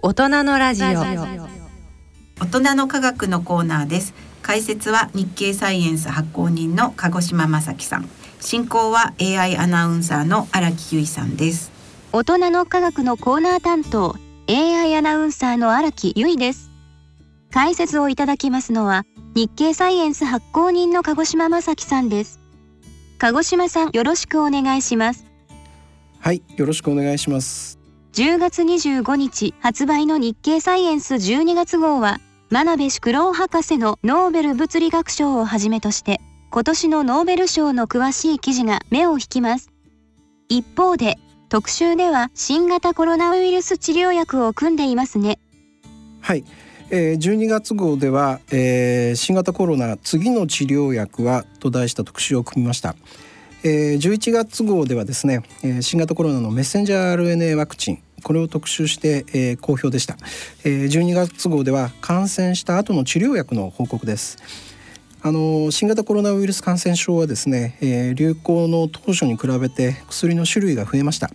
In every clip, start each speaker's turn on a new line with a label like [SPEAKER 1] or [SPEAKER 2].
[SPEAKER 1] 大人のラジオ。
[SPEAKER 2] 大人の科学のコーナーです。解説は日経サイエンス発行人の鹿児島正樹さん。進行は AI アナウンサーの荒木由衣さんです。
[SPEAKER 3] 大人の科学のコーナー担当 AI アナウンサーの荒木由衣です。解説をいただきますのは日経サイエンス発行人の鹿児島正樹さんです。鹿児島さんよろしくお願いします。
[SPEAKER 4] はいよろしくお願いします
[SPEAKER 3] 10月25日発売の日経サイエンス12月号は真鍋淑郎博士のノーベル物理学賞をはじめとして今年のノーベル賞の詳しい記事が目を引きます。一方で特集では新型コロナウイルス治療薬を組んでいますね。
[SPEAKER 4] はい。えー、12月号では、えー、新型コロナ次の治療薬はと題した特集を組みました、えー、11月号ではですね、えー、新型コロナのメッセンジャー RNA ワクチンこれを特集して、えー、好評でした、えー、12月号では感染した後の治療薬の報告です。あの新型コロナウイルス感染症はですね、えー、流行の当初に比べて薬の種類が増えました、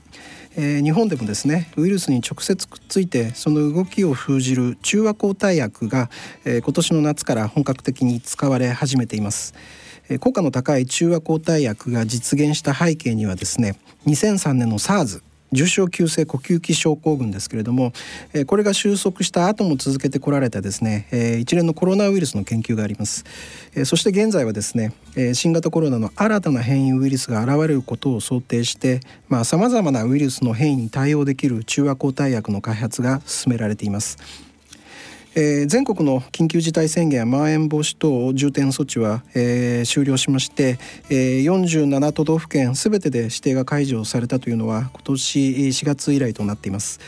[SPEAKER 4] えー、日本でもですねウイルスに直接くっついてその動きを封じる中和抗体薬が、えー、今年の夏から本格的に使われ始めています。効果の高い中和抗体薬が実現した背景にはですね2003年の SARS 重症急性呼吸器症候群ですけれども、えこれが収束した後も続けてこられたですね、え一連のコロナウイルスの研究があります、えそして現在はですね、え新型コロナの新たな変異ウイルスが現れることを想定してさまざ、まなウイルスの変異に対応できる中和抗体薬の開発が進められています。えー、全国の緊急事態宣言やまん延防止等重点措置は、えー、終了しまして、えー、47都道府県すべてで指定が解除されたというのは今年4月以来となっています。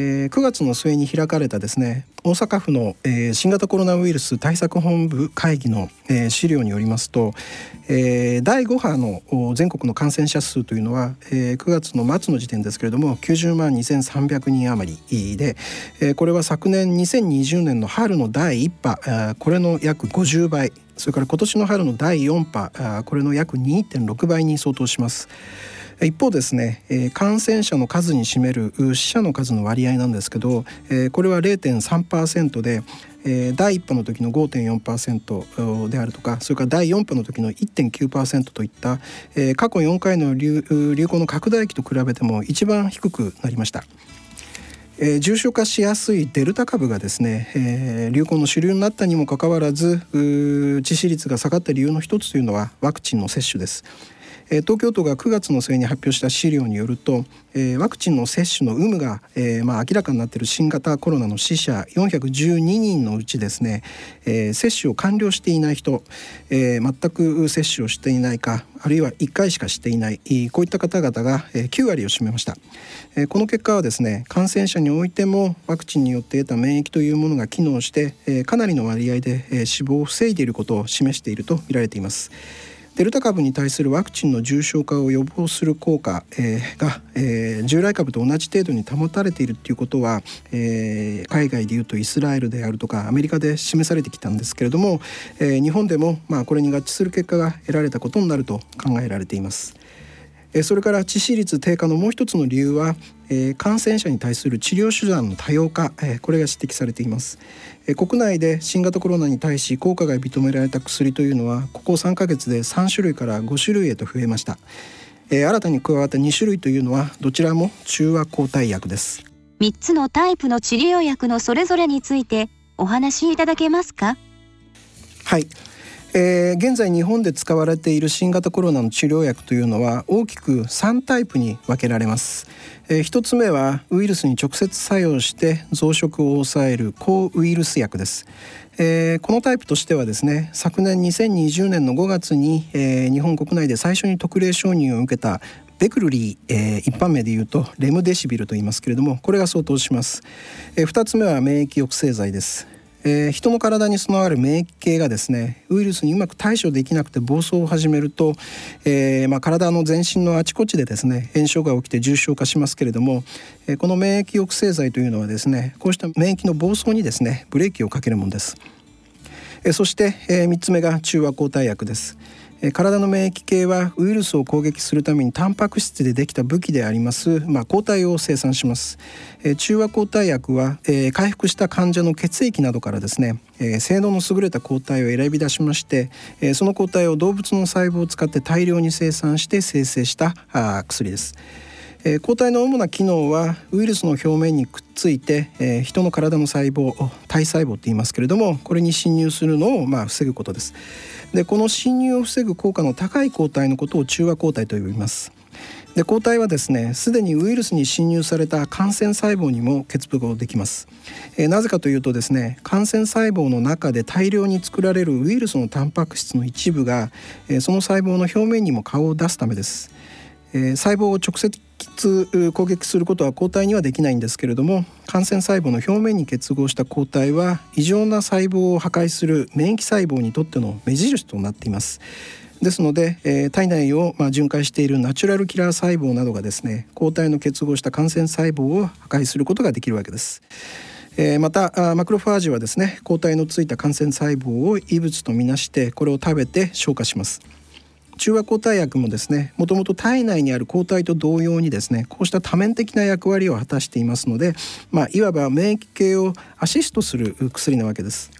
[SPEAKER 4] えー、9月の末に開かれたですね大阪府の、えー、新型コロナウイルス対策本部会議の、えー、資料によりますと、えー、第5波の全国の感染者数というのは、えー、9月の末の時点ですけれども90万2300人余りで、えー、これは昨年2020年の春の第1波これの約50倍それから今年の春の第4波これの約2.6倍に相当します。一方ですね、えー、感染者の数に占める死者の数の割合なんですけど、えー、これは0.3%で、えー、第1波の時の5.4%であるとかそれから第4波の時の1.9%といった、えー、過去4回の流行の拡大期と比べても一番低くなりました。えー、重症化しやすいデルタ株がですね、えー、流行の主流になったにもかかわらず致死率が下がった理由の一つというのはワクチンの接種です。東京都が9月の末に発表した資料によるとワクチンの接種の有無が、え、まあ、明らかになっている新型コロナの死者412人のうちですね、え、接種を完了していない人、え、全く接種をしていないかあるいは1回しかしていないこういった方々が9割を占めました。この結果はですね感染者においてもワクチンによって得た免疫というものが機能してかなりの割合で死亡を防いでいることを示していると見られています。デルタ株に対するワクチンの重症化を予防する効果、えー、が、えー、従来株と同じ程度に保たれているということは、えー、海外でいうとイスラエルであるとかアメリカで示されてきたんですけれども、えー、日本でも、まあ、これに合致する結果が得られたことになると考えられています。それから致死率低下のもう一つの理由は感染者に対する治療手段の多様化これが指摘されています。国内で新型コロナに対し効果が認められた薬というのはここ3ヶ月で3種類から5種類へと増えました。新たに加わった2種類というのはどちらも中和抗体薬です。
[SPEAKER 3] 3つのタイプの治療薬のそれぞれについてお話しいただけますか？
[SPEAKER 4] はいえー、現在日本で使われている新型コロナの治療薬というのは大きく3タイプに分けられます、えー、1つ目はウイルスに直接作用して増殖を抑える抗ウイルス薬です、えー、このタイプとしてはですね昨年2020年の5月に、えー、日本国内で最初に特例承認を受けたベクルリー、えー、一般名で言うとレムデシビルと言いますけれどもこれが相当します、えー、2つ目は免疫抑制剤です。えー、人の体に備わる免疫系がですねウイルスにうまく対処できなくて暴走を始めると、えーまあ、体の全身のあちこちでですね炎症が起きて重症化しますけれども、えー、この免疫抑制剤というのはですねこうした免疫の暴走にですねブレーキをかけるものです。え、そして、え、3つ目が中和抗体薬です。体の免疫系はウイルスを攻撃するためにタンパク質でできた武器であります、まあ、抗体を生産します中和抗体薬は回復した患者の血液などからですね性能の優れた抗体を選び出しましてその抗体を動物の細胞を使って大量に生産して生成した薬です。え抗体の主な機能はウイルスの表面にくっついて、え人の体の細胞体細胞と言いますけれどもこれに侵入するのをまあ防ぐことです。でこの侵入を防ぐ効果の高い抗体のことを中和抗体と呼びます。で抗体はですねすでにウイルスに侵入された感染細胞にも結合できます、えー、なぜかというとですね感染細胞の中で大量に作られるウイルスのタンパク質の一部が、えー、その細胞の表面にも顔を出すためです、えー、細胞を直接攻撃することは抗体にはできないんですけれども感染細胞の表面に結合した抗体は異常な細胞を破壊する免疫細胞にとっての目印となっていますですので、えー、体内を、まあ、巡回しているナチュラルキラー細胞などがですね抗体の結合した感染細胞を破壊することができるわけです。えー、またマクロファージはですね抗体のついた感染細胞を異物とみなしてこれを食べて消化します。中和抗体薬もですねもともと体内にある抗体と同様にですねこうした多面的な役割を果たしていますので、まあ、いわば免疫系をアシストする薬なわけです。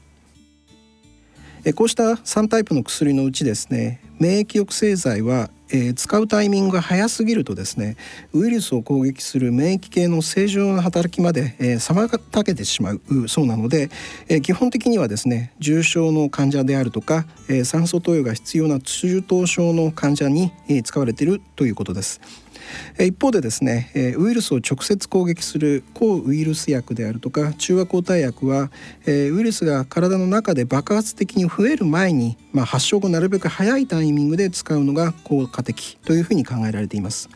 [SPEAKER 4] こうした3タイプの薬のうちですね免疫抑制剤はえー、使うタイミングが早すぎるとですねウイルスを攻撃する免疫系の正常な働きまで、えー、妨げてしまうそうなので、えー、基本的にはですね重症の患者であるとか、え、酸素投与が必要な中等症の患者に、え、使われているということです。一方でですねウイルスを直接攻撃する抗ウイルス薬であるとか中和抗体薬はウイルスが体の中で爆発的に増える前に、まあ、発症後なるべく早いタイミングで使うのが効果的というふうに考えられています。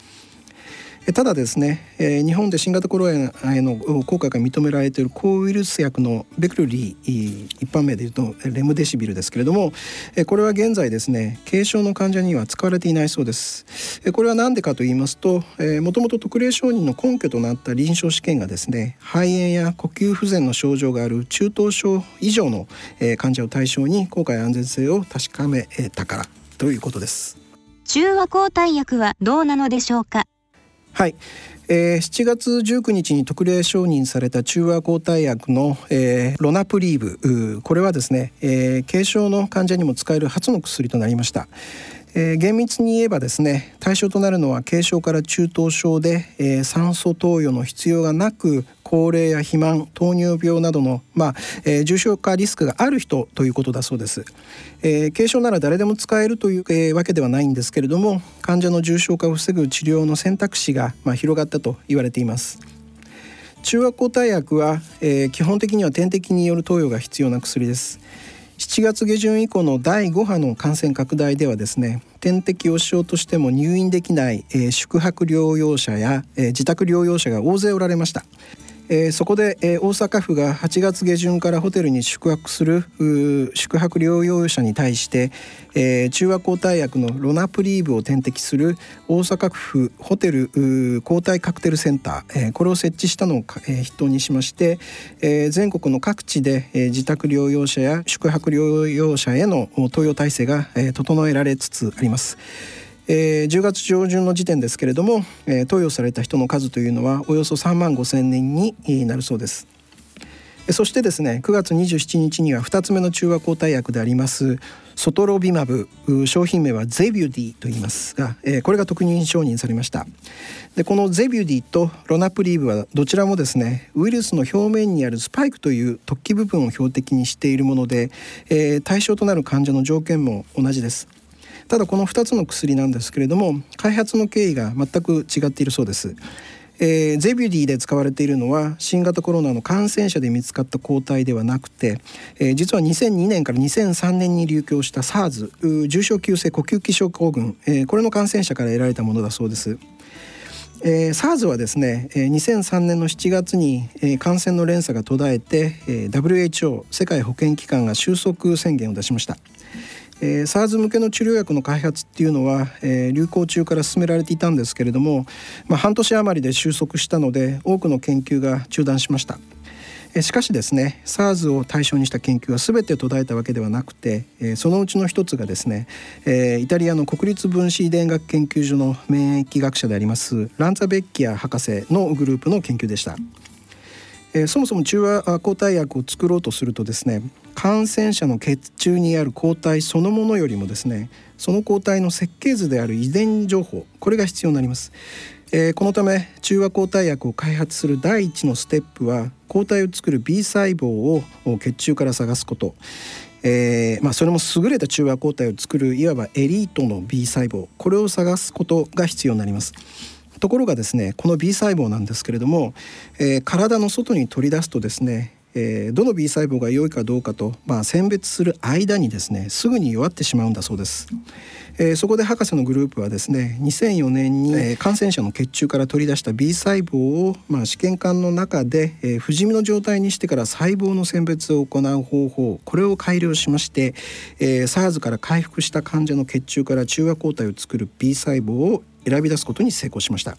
[SPEAKER 4] ただですね、え日本で新型コロナへの効果が認められている抗ウイルス薬のベクルリー一般名でいうとレムデシビルですけれどもこれは現在ですね軽症の患者には使われていないそうです。これは何でかと言いますともともと特例承認の根拠となった臨床試験がですね肺炎や呼吸不全の症状がある中等症以上の患者を対象に効果や安全性を確かめたからということです。
[SPEAKER 3] 中和抗体薬はどうなのでしょうか？
[SPEAKER 4] はい、えー、7月19日に特例承認された中和抗体薬の、えー、ロナプリーブこれはですね、えー、軽症の患者にも使える初の薬となりました。えー、厳密に言えばですね対象となるのは軽症から中等症で、えー、酸素投与の必要がなく高齢や肥満糖尿病などの、まあえー、重症化リスクがある人ということだそうです、えー、軽症なら誰でも使えるという、えー、わけではないんですけれども患者の重症化を防ぐ治療の選択肢が、まあ、広がったと言われています。中和抗体薬は、えー、基本的には点滴による投与が必要な薬です。7月下旬以降の第5波の感染拡大ではですね点滴をしようとしても入院できない、えー、宿泊療養者や、えー、自宅療養者が大勢おられました。えー、そこで、えー、大阪府が8月下旬からホテルに宿泊する宿泊療養者に対して、えー、中和抗体薬のロナプリーブを点滴する大阪府ホテル抗体カクテルセンター、えー、これを設置したのを、えー、筆頭にしまして、えー、全国の各地で、えー、自宅療養者や宿泊療養者への投与体制が、えー、整えられつつあります。えー、10月上旬の時点ですけれども、えー、投与された人の数というのはおよそ3万5千人になるそうです。そしてですね9月27日には2つ目の中和抗体薬でありますソトロビマブ商品名はゼビュディと言いますが、えー、これが特認承認されました。でこのゼビュディとロナプリーブはどちらもですねウイルスの表面にあるスパイクという突起部分を標的にしているもので、えー、対象となる患者の条件も同じです。ただこの2つの薬なんですけれども開発の経緯が全く違っているそうです。えー、ゼビュディで使われているのは新型コロナの感染者で見つかった抗体ではなくて、えー、実は2002年から2003年に流行した SARS 重症急性呼吸器症候群、えー、これの感染者から得られたものだそうです。えー、SARS はですね、えー、2003年の7月に、えー、感染の連鎖が途絶えて、えー、WHO 世界保健機関が収束宣言を出しました。えー、SARS 向けの治療薬の開発っていうのは、えー、流行中から進められていたんですけれども、まあ、半年余りで収束したので多くの研究が中断しました。しかしですね SARS を対象にした研究は全て途絶えたわけではなくてそのうちの一つがですねイタリアの国立分子遺伝学研究所の免疫学者でありますランザ・ベッキア博士のグループの研究でした。えー、そもそも中和抗体薬を作ろうとするとですね感染者の血中にある抗体そのものよりもですねその抗体の設計図である遺伝情報これが必要になります、えー、このため中和抗体薬を開発する第一のステップは抗体を作る B 細胞を血中から探すこと。えーまあ、それも優れた中和抗体を作るいわばエリートの B 細胞。これを探すことが必要になります。ところがですねこの B 細胞なんですけれども、えー、体の外に取り出すとですねえー、どの B 細胞が良いかどうかと、まあ、選別する間にですねすぐに弱ってしまうんだそうです、えー、そこで博士のグループはですね2004年に、えー、感染者の血中から取り出した B 細胞を、まあ、試験管の中で、えー、不死身の状態にしてから細胞の選別を行う方法これを改良しまして、えー、SARS から回復した患者の血中から中和抗体を作る B 細胞を選び出すことに成功しました。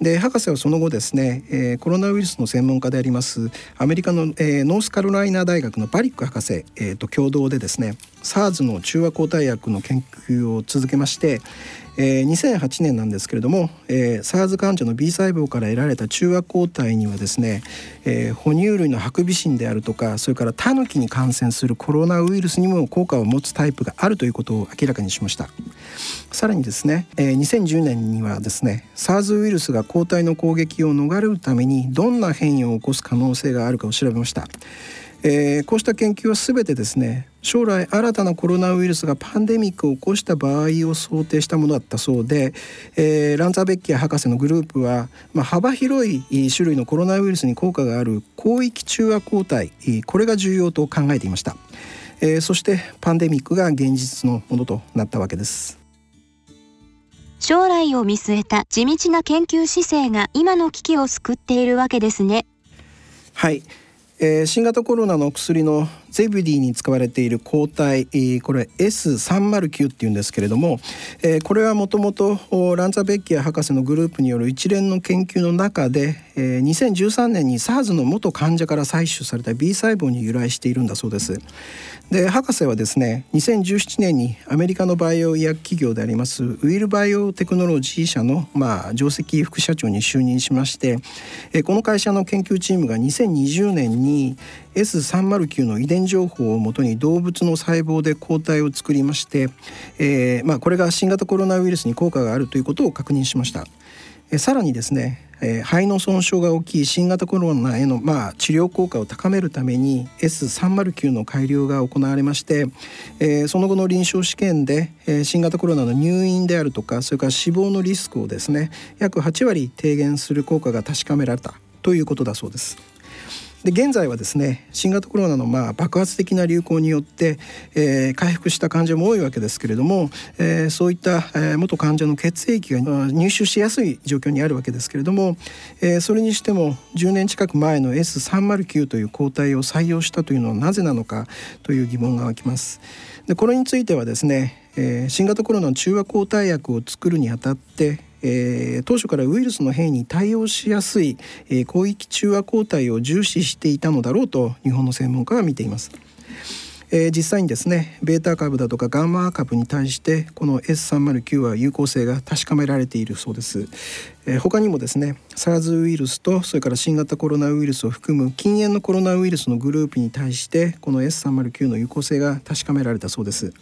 [SPEAKER 4] で博士はその後ですね、えー、コロナウイルスの専門家でありますアメリカの、えー、ノースカロライナ大学のバリック博士、えー、と共同でですね SARS の中和抗体薬の研究を続けまして、えー、2008年なんですけれども、えー、SARS 患者の B 細胞から得られた中和抗体にはですね、えー、哺乳類のハクビシンであるとかそれからタヌキに感染するコロナウイルスにも効果を持つタイプがあるということを明らかにしました。さらにですね、えー、2010年にはですね SARS ウイルスが抗体の攻撃を逃れるためにどんな変異を起こす可能性があるかを調べました。えー、こうした研究は全てですね将来新たなコロナウイルスがパンデミックを起こした場合を想定したものだったそうで、えー、ランザーベッキア博士のグループは、まあ、幅広い種類のコロナウイルスに効果がある広域中和抗体これが重要と考えていました、えー、そしてパンデミックが現実のものとなったわけです。
[SPEAKER 3] 将来を見据えた地道な研究姿勢が今の危機を救っているわけですね。
[SPEAKER 4] はい。えー、新型コロナの薬のゼビディに使われている抗体これ S309 っていうんですけれども、これはもともとランザ・ベッキア博士のグループによる一連の研究の中で、えー、2013年に SARS の元患者から採取された B 細胞に由来しているんだそうです。で博士はですね2017年にアメリカのバイオ医薬企業でありますウィルバイオテクノロジー社の、まあ、上席副社長に就任しまして、この会社の研究チームが2020年に S309 の遺伝情報をもとに動物の細胞で抗体を作りまして、えーまあ、これが新型コロナウイルスに効果があるということを確認しました。えさらにですね、えー、肺の損傷が大きい新型コロナへの、まあ、治療効果を高めるために S309 の改良が行われまして、えー、その後の臨床試験で、えー、新型コロナの入院であるとかそれから死亡のリスクをですね約8割低減する効果が確かめられたということだそうです。で現在はですね新型コロナのまあ爆発的な流行によって、えー、回復した患者も多いわけですけれども、えー、そういった、えー、元患者の血液が入手しやすい状況にあるわけですけれども、えー、それにしても10年近く前の S309 という抗体を採用したというのはなぜなのかという疑問が湧きます。でこれについてはですね、えー、新型コロナの中和抗体薬を作るにあたってえー、当初からウイルスの変異に対応しやすい、えー、広域中和抗体を重視していたのだろうと日本の専門家は見ています。えー、実際にですねベータ株だとかガンマ株に対してこの S309 は有効性が確かめられているそうです、えー、他にもですね SARS ウイルスとそれから新型コロナウイルスを含む禁煙のコロナウイルスのグループに対してこの S309 の有効性が確かめられたそうです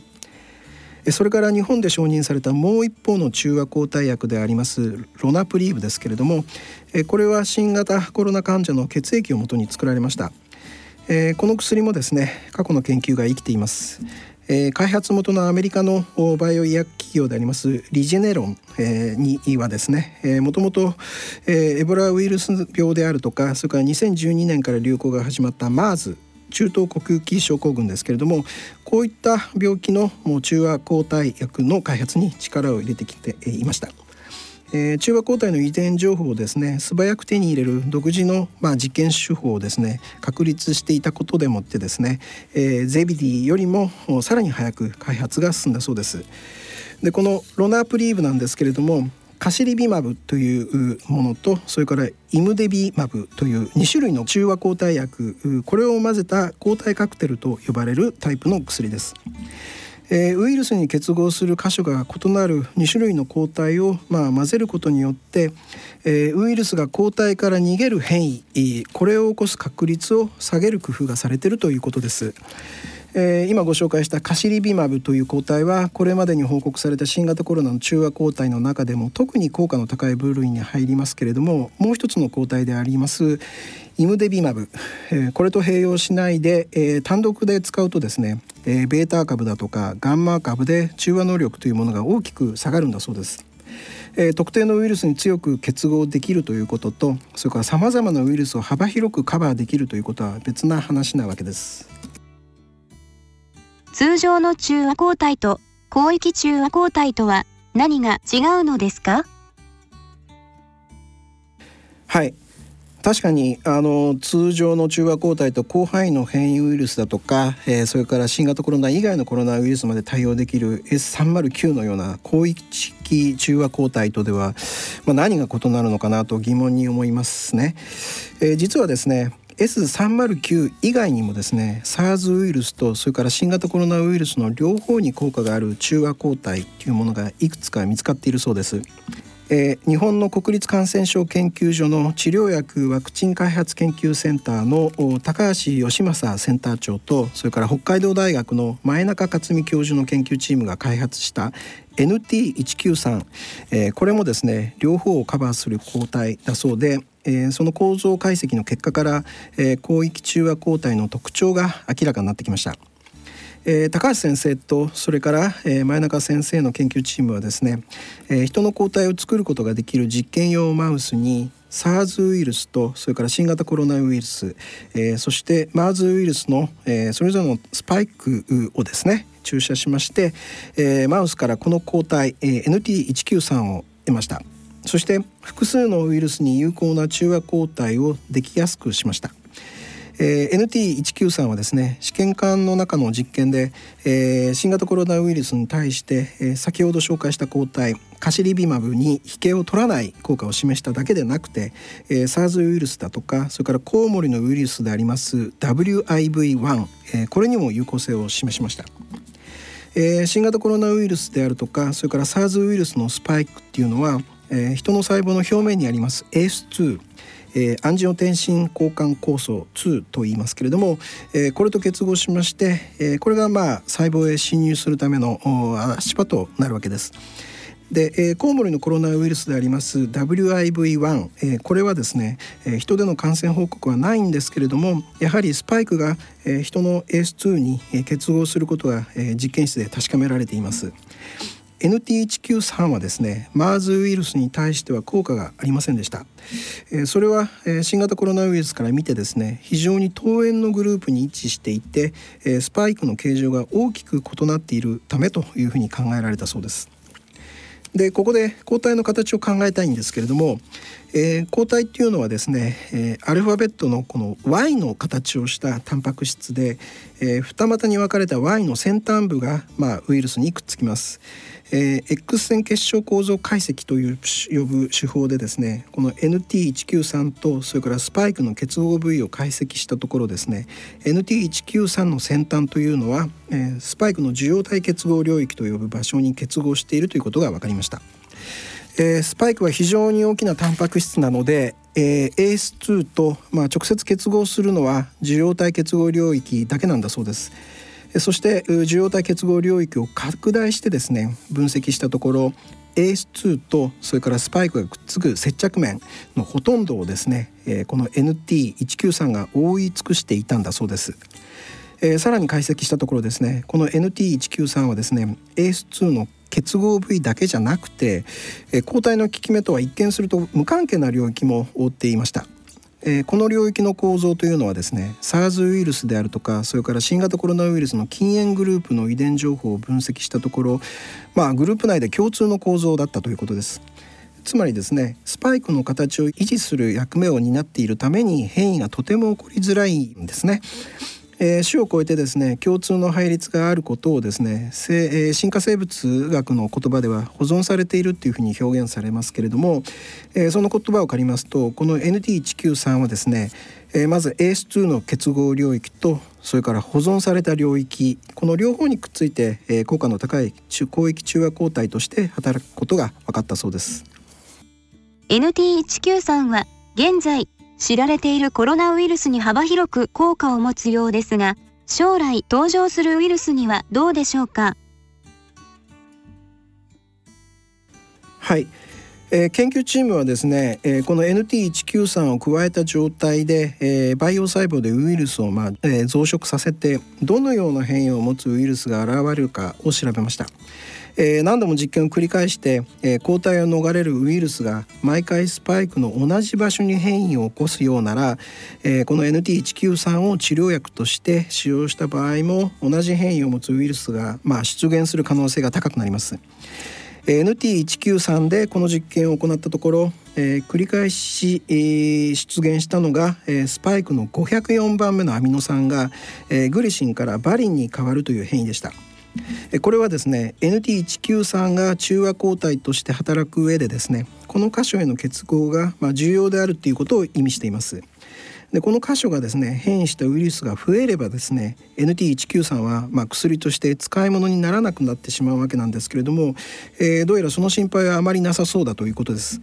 [SPEAKER 4] それから日本で承認されたもう一方の中和抗体薬でありますロナプリーブですけれどもこれは新型コロナ患者の血液をもとに作られました。この薬もですね過去の研究が生きています。開発元のアメリカのバイオ医薬企業でありますリジェネロンにはですねもともとエボラウイルス病であるとかそれから2012年から流行が始まった MERS 中東呼吸器症候群ですけれどもこういった病気の中和抗体薬の開発に力を入れてきていました。えー、中和抗体の遺伝情報をですね素早く手に入れる独自の、まあ、実験手法をですね確立していたことでもってですね、えー、ゼビディよりもさらに早く開発が進んだそうです。でこのロナープリーブなんですけれどもカシリビマブというものとそれからイムデビマブという2種類の中和抗体薬これを混ぜた抗体カクテルと呼ばれるタイプの薬です。え、ウイルスに結合する箇所が異なる2種類の抗体を、まあ、混ぜることによって、え、ウイルスが抗体から逃げる変異これを起こす確率を下げる工夫がされているということです。えー、今ご紹介したカシリビマブという抗体はこれまでに報告された新型コロナの中和抗体の中でも特に効果の高い部類に入りますけれどももう一つの抗体でありますイムデビマブ、えー、これと併用しないで、えー、単独で使うとですね、えー、ベータ株だとかガンマ株で中和能力というものが大きく下がるんだそうです。えー、特定のウイルスに強く結合できるということとそれからさまざまなウイルスを幅広くカバーできるということは別な話なわけです。
[SPEAKER 3] 通常の中和抗体と広域中和抗体とは何が違うのですか？
[SPEAKER 4] はい確かにあの通常の中和抗体と広範囲の変異ウイルスだとか、えー、それから新型コロナ以外のコロナウイルスまで対応できる S309 のような広域中和抗体とでは、まあ、何が異なるのかなと疑問に思いますね。えー、実はですね S309 以外にもですね SARS ウイルスとそれから新型コロナウイルスの両方に効果がある中和抗体というものがいくつか見つかっているそうです。えー、日本の国立感染症研究所の治療薬ワクチン開発研究センターの高橋義正センター長とそれから北海道大学の前中克美教授の研究チームが開発した NT193、えー、これもですね両方をカバーする抗体だそうでえー、その構造解析の結果から、えー、広域中和抗体の特徴が明らかになってきました。えー、高橋先生とそれから、えー、前中先生の研究チームはですね、えー、人の抗体を作ることができる実験用マウスに SARS ウイルスとそれから新型コロナウイルス、えー、そして MERS ウイルスの、えー、それぞれのスパイクをですね注射しまして、えー、マウスからこの抗体、えー、NT193 を得ました。そして複数のウイルスに有効な中和抗体をできやすくしました。えー、NT193 はですね試験管の中の実験で、えー、新型コロナウイルスに対して、えー、先ほど紹介した抗体カシリビマブに引けを取らない効果を示しただけでなくて、えー、SARS ウイルスだとかそれからコウモリのウイルスであります WIV1、えー、これにも有効性を示しました。えー、新型コロナウイルスであるとかそれから SARS ウイルスのスパイクっていうのはえー、人の細胞の表面にあります ACE2 えー、アンジオテンシン交換酵素2と言いますけれども、えー、これと結合しまして、えー、これがまあ細胞へ侵入するための足場となるわけです。で、えー、コウモリのコロナウイルスであります WIV1、えー、これはですね、えー、人での感染報告はないんですけれどもやはりスパイクが、えー、人の ACE2 に結合することが、えー、実験室で確かめられています。NT193 はですね MERS ウイルスに対しては効果がありませんでした、えー、それは、えー、新型コロナウイルスから見てですね非常に遠縁のグループに位置していて、えー、スパイクの形状が大きく異なっているためというふうに考えられたそうですでここで抗体の形を考えたいんですけれども、えー、抗体っていうのはですね、えー、アルファベットのこの Y の形をしたタンパク質で、えー、二股に分かれた Y の先端部が、まあ、ウイルスにくっつきます。えー、X 線結晶構造解析という呼ぶ手法でですねこの NT193 とそれからスパイクの結合部位を解析したところですね NT193 の先端というのは、えー、スパイクの受容体結合領域と呼ぶ場所に結合しているということが分かりました。えー、スパイクは非常に大きなタンパク質なので、えー、AS2 と、まあ、直接結合するのは受容体結合領域だけなんだそうです。そして受容体結合領域を拡大してですね分析したところ AS2 とそれからスパイクがくっつく接着面のほとんどをですねこの NT193 が覆い尽くしていたんだそうです。えー、さらに解析したところですねこの NT193 はですね AS2 の結合部位だけじゃなくて、えー、抗体の効き目とは一見すると無関係な領域も覆っていましたえー、この領域の構造というのはですね SARS ウイルスであるとかそれから新型コロナウイルスの禁煙グループの遺伝情報を分析したところ、まあ、グループ内で共通の構造だったということです。つまりですねスパイクの形を維持する役目を担っているために変異がとても起こりづらいんですね。えー、種を超えてですね共通の配列があることをですね、えー、進化生物学の言葉では保存されているっていうふうに表現されますけれども、えー、その言葉を借りますとこの NT193 はですね、えー、まず ACE2 の結合領域とそれから保存された領域この両方にくっついて、えー、効果の高い広域中和抗体として働くことが分かったそうです。
[SPEAKER 3] NT193 は現在知られているコロナウイルスに幅広く効果を持つようですが将来登場するウイルスにはどうでしょうか？
[SPEAKER 4] はい、えー、研究チームはですね、えー、この NT193 を加えた状態で、えー、培養細胞でウイルスを、まあえー、増殖させてどのような変異を持つウイルスが現れるかを調べました。えー、何度も実験を繰り返して、えー、抗体を逃れるウイルスが毎回スパイクの同じ場所に変異を起こすようなら、えー、この NT193 を治療薬として使用した場合も同じ変異を持つウイルスが、まあ、出現する可能性が高くなります。NT193 でこの実験を行ったところ、えー、繰り返し、えー、出現したのが、えー、スパイクの504番目のアミノ酸が、えー、グリシンからバリンに変わるという変異でした。これはですね NT193 が中和抗体として働く上でですねこの箇所への結合がま重要であるということを意味しています。でこの箇所がですね変異したウイルスが増えればですね NT193 はま薬として使い物にならなくなってしまうわけなんですけれども、えー、どうやらその心配はあまりなさそうだということです。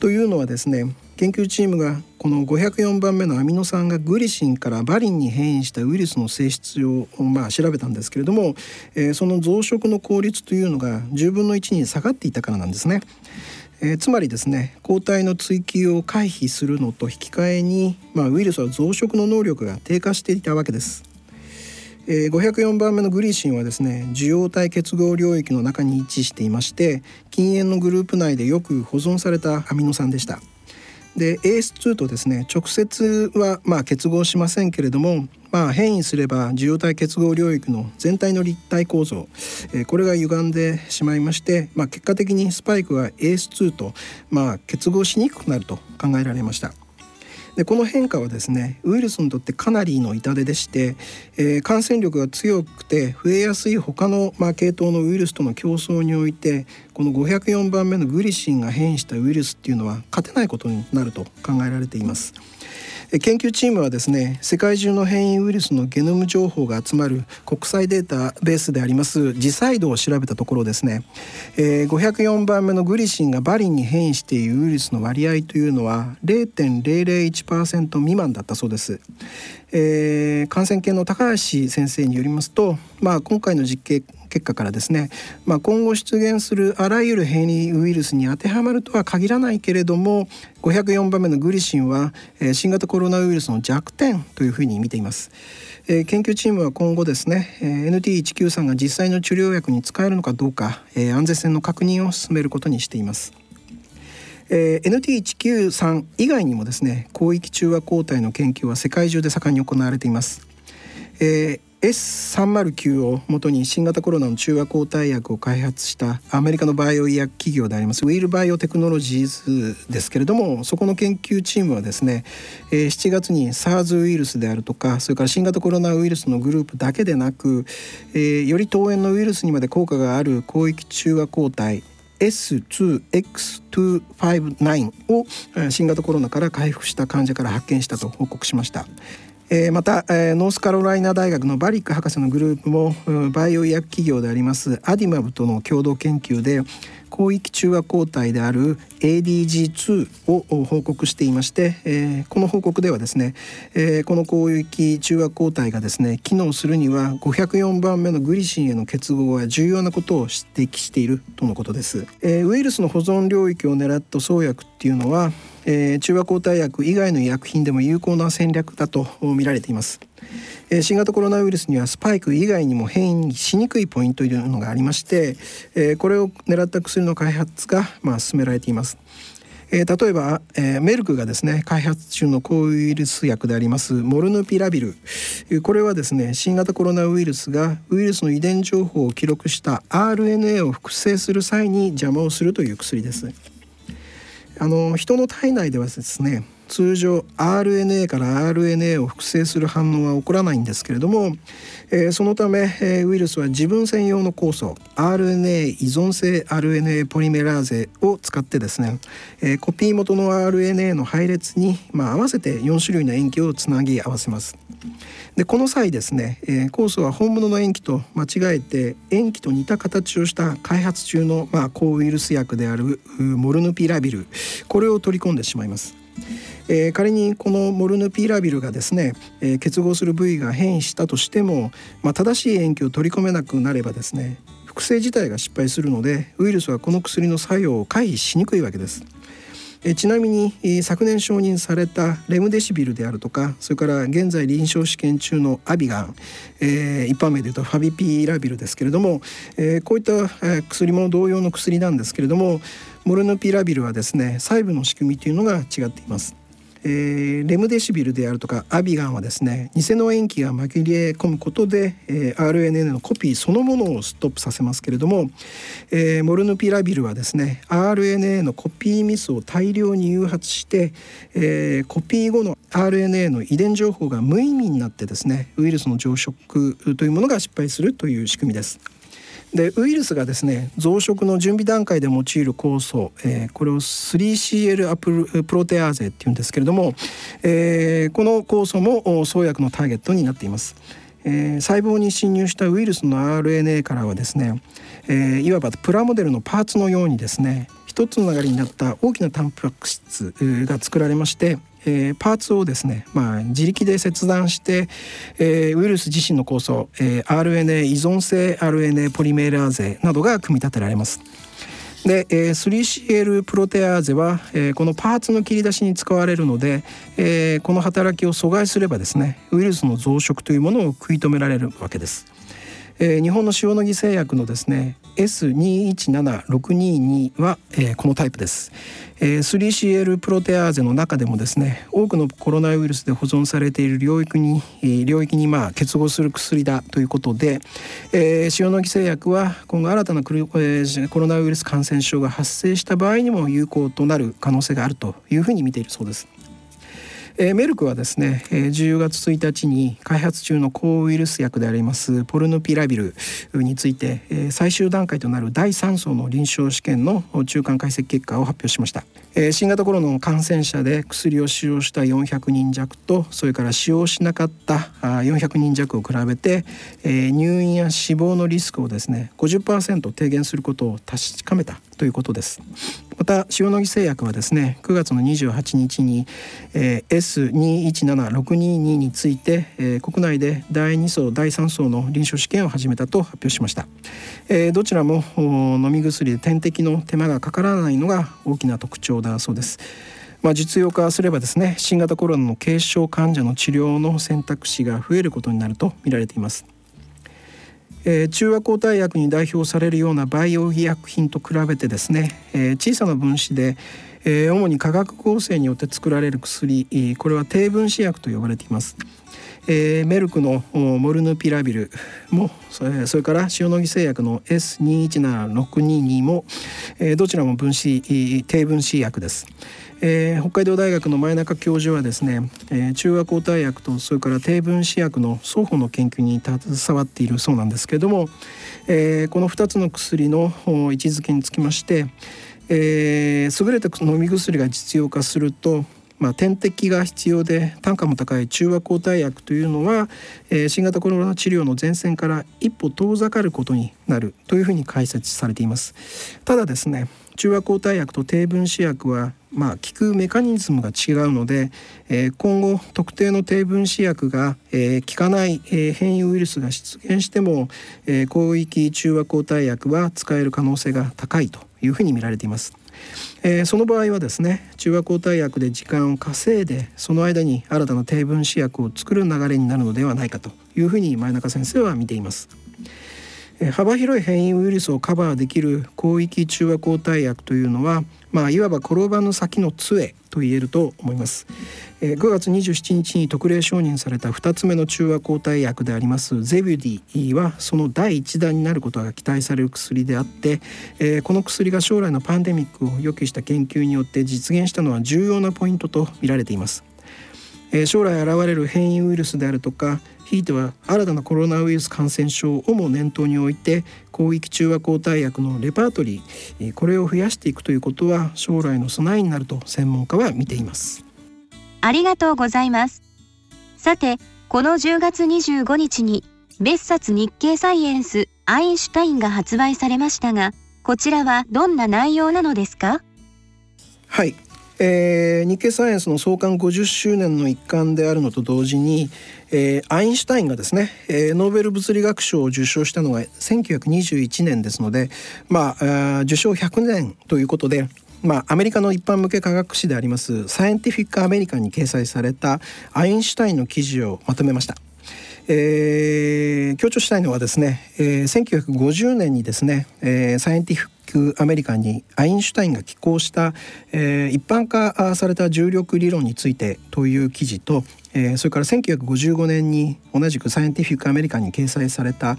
[SPEAKER 4] というのはですね研究チームがこの504番目のアミノ酸がグリシンからバリンに変異したウイルスの性質を、まあ、調べたんですけれども、えー、その増殖の効率というのが10分の1に下がっていたからなんですね。えー、つまりですね抗体の追求を回避するのと引き換えに、まあ、ウイルスは増殖の能力が低下していたわけです。えー、504番目のグリシンはですね受容体結合領域の中に位置していまして禁煙のグループ内でよく保存されたアミノ酸でした。で AS2 とですね直接はまあ結合しませんけれども、まあ、変異すれば受容体結合領域の全体の立体構造、えー、これが歪んでしまいまして、まあ、結果的にスパイクは AS2 とまあ結合しにくくなると考えられました。でこの変化はですねウイルスにとってかなりの痛手でして、えー、感染力が強くて増えやすい他の、まあ、系統のウイルスとの競争においてこの504番目のグリシンが変異したウイルスっていうのは勝てないことになると考えられています。研究チームはですね世界中の変異ウイルスのゲノム情報が集まる国際データベースでありますジサイドを調べたところですね、えー、504番目のグリシンがバリンに変異しているウイルスの割合というのは0.001%未満だったそうです。えー、感染研の高橋先生によりますと、まあ、今回の実験結果からですね、まあ、今後出現するあらゆる変異ウイルスに当てはまるとは限らないけれども504番目のグリシンは、えー、新型コロナウイルスの弱点というふうに見ています。え、研究チームは今後ですね、え、NT193 が実際の治療薬に使えるのかどうか、え、安全性の確認を進めることにしています。え、NT193 以外にもですね広域中和抗体の研究は世界中で盛んに行われています。S309 をもとに新型コロナの中和抗体薬を開発したアメリカのバイオ医薬企業でありますウィルバイオテクノロジーズですけれどもそこの研究チームはですね、7月に SARS ウイルスであるとかそれから新型コロナウイルスのグループだけでなく、より当園のウイルスにまで効果がある広域中和抗体 S2X259 を新型コロナから回復した患者から発見したと報告しました。また、ノースカロライナ大学のバリック博士のグループもバイオ医薬企業でありますアディマブとの共同研究で広域中和抗体である ADG2 を報告していまして、この報告ではですね、この広域中和抗体がですね機能するには504番目のグリシンへの結合が重要なことを指摘しているとのことです、ウイルスの保存領域を狙った創薬っていうのはえー、中和抗体薬以外の医薬品でも有効な戦略だと見られています、えー、新型コロナウイルスにはスパイク以外にも変異しにくいポイントというのがありまして、えー、これを狙った薬の開発が、まあ、進められています。えー、例えば、えー、メルクがですね開発中の抗ウイルス薬でありますモルヌピラビル。これはですね新型コロナウイルスがウイルスの遺伝情報を記録した RNA を複製する際に邪魔をするという薬です。あの人の体内ではですね通常 RNA から RNA を複製する反応は起こらないんですけれども、えー、そのため、えー、ウイルスは自分専用の酵素 RNA 依存性 RNA ポリメラーゼを使ってですね、えー、コピー元の RNA の配列に、まあ、合わせて4種類の塩基をつなぎ合わせます。でこの際ですね、えー、酵素は本物の塩基と間違えて塩基と似た形をした開発中の、まあ、抗ウイルス薬であるモルヌピラビルこれを取り込んでしまいます。えー、仮にこのモルヌピラビルがですね、えー、結合する部位が変異したとしても、まあ、正しい塩基を取り込めなくなればですね複製自体が失敗するのでウイルスはこの薬の作用を回避しにくいわけです。えちなみに、昨年承認されたレムデシビルであるとかそれから現在臨床試験中のアビガン、えー、一般名でいうとファビピラビルですけれども、えー、こういった、薬も同様の薬なんですけれどもモルヌピラビルはですね細部の仕組みというのが違っています。えー、レムデシビルであるとかアビガンはですね偽の塩基が紛れ込むことで、えー、RNA のコピーそのものをストップさせますけれども、えー、モルヌピラビルはですね RNA のコピーミスを大量に誘発して、えー、コピー後の RNA の遺伝情報が無意味になってですねウイルスの増殖というものが失敗するという仕組みです。でウイルスがですね増殖の準備段階で用いる酵素、えー、これを 3CL アプルプロテアーゼっていうんですけれども、えー、この酵素も創薬のターゲットになっています。えー、細胞に侵入したウイルスの RNA からはですね、えー、いわばプラモデルのパーツのようにですね一つの流れになった大きなタンパク質が作られましてえー、パーツをですね、まあ、自力で切断して、えー、ウイルス自身の構想、えー、RNA 依存性 RNA ポリメーラーゼなどが組み立てられます。で、えー、3CL プロテアーゼは、えー、このパーツの切り出しに使われるので、えー、この働きを阻害すればですねウイルスの増殖というものを食い止められるわけです。えー、日本の塩野義製薬のですね S217622 は、えー、このタイプです、えー、3CL プロテアーゼの中でもですね多くのコロナウイルスで保存されている領域に、えー、領域にまあ結合する薬だということで、えー、塩野義製薬は今後新たなコロナウイルス感染症が発生した場合にも有効となる可能性があるというふうに見ているそうです。えー、メルクはですね、えー、10月1日に開発中の抗ウイルス薬でありますポルノピラビルについて、えー、最終段階となる第3層の臨床試験の中間解析結果を発表しました、えー、新型コロナの感染者で薬を使用した400人弱とそれから使用しなかった400人弱を比べて、えー、入院や死亡のリスクをですね50%低減することを確かめた。ということです。また塩野義製薬はですね9月の28日に、えー、S217622 について、えー、国内で第2層第3層の臨床試験を始めたと発表しました、えー、どちらも飲み薬で点滴の手間がかからないのが大きな特徴だそうです。まあ、実用化すればですね新型コロナの軽症患者の治療の選択肢が増えることになると見られています。えー、中和抗体薬に代表されるようなバイオ医薬品と比べてですね、えー、小さな分子で、えー、主に化学構成によって作られる薬これは低分子薬と呼ばれています。えー、メルクのモルヌピラビルもそれから塩野義製薬の S217622 も、えー、どちらも分子低分子薬です。えー、北海道大学の前中教授はですね、えー、中和抗体薬とそれから低分子薬の双方の研究に携わっているそうなんですけれども、えー、この2つの薬の位置づけにつきまして、えー、優れた飲み薬が実用化するとまあ、点滴が必要で単価も高い中和抗体薬というのは、えー、新型コロナ治療の前線から一歩遠ざかることになるというふうに解説されています。ただですね中和抗体薬と低分子薬はまあ、効くメカニズムが違うので、えー、今後特定の低分子薬が、えー、効かない、えー、変異ウイルスが出現しても、えー、広域中和抗体薬は使える可能性が高いというふうに見られています。えー、その場合はですね中和抗体薬で時間を稼いでその間に新たな低分子薬を作る流れになるのではないかというふうに前中先生は見ています。幅広い変異ウイルスをカバーできる広域中和抗体薬というのは、まあ、いわば転ばぬ先の杖と言えると思います。5月27日に特例承認された2つ目の中和抗体薬でありますゼビュディはその第1弾になることが期待される薬であって、この薬が将来のパンデミックを予期した研究によって実現したのは重要なポイントと見られています。将来現れる変異ウイルスであるとかひいては新たなコロナウイルス感染症をも念頭に置いて広域中和抗体薬のレパートリーこれを増やしていくということは将来の備えになると専門家は見ています。
[SPEAKER 3] ありがとうございます。さてこの10月25日に別冊日経サイエンスアインシュタインが発売されましたがこちらはどんな内容なのですか？
[SPEAKER 4] はいえー、日経サイエンスの創刊50周年の一環であるのと同時に、えー、アインシュタインがですね、えー、ノーベル物理学賞を受賞したのが1921年ですので、まあ、受賞100年ということでまあ、アメリカの一般向け科学誌でありますサイエンティフィック・アメリカンに掲載されたアインシュタインの記事をまとめました。えー、強調したいのはですね、えー、1950年にですね、えー、サイエンティフアメリカにアインシュタインが寄稿した、えー、一般化された重力理論についてという記事と、えー、それから1955年に同じくサイエンティフィック・アメリカに掲載された、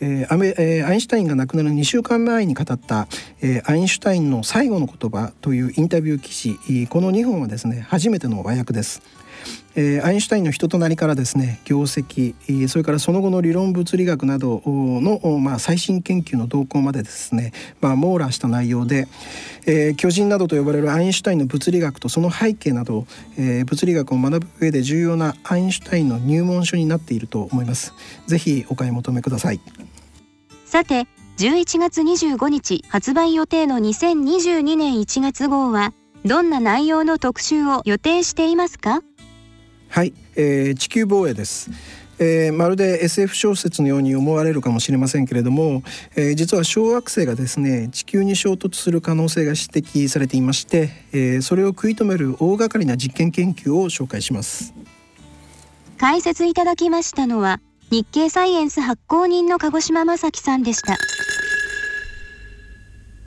[SPEAKER 4] えーアメえー、アインシュタインが亡くなる2週間前に語った、えー、アインシュタインの最後の言葉というインタビュー記事この2本はですね初めての和訳です。えー、アインシュタインの人となりからですね業績それからその後の理論物理学などの、まあ、最新研究の動向までですね、まあ、網羅した内容で、えー、巨人などと呼ばれるアインシュタインの物理学とその背景など、えー、物理学を学ぶ上で重要なアインシュタインの入門書になっていると思います。ぜひお買い求めください。
[SPEAKER 3] さて11月25日発売予定の2022年1月号はどんな内容の特集を予定していますか？
[SPEAKER 4] はい、えー、地球防衛です。えー、まるで SF 小説のように思われるかもしれませんけれども、えー、実は小惑星がですね地球に衝突する可能性が指摘されていまして、えー、それを食い止める大掛かりな実験研究を紹介します
[SPEAKER 3] 解説いただきましたのは日経サイエンス発行人の鹿児島正樹さんでした。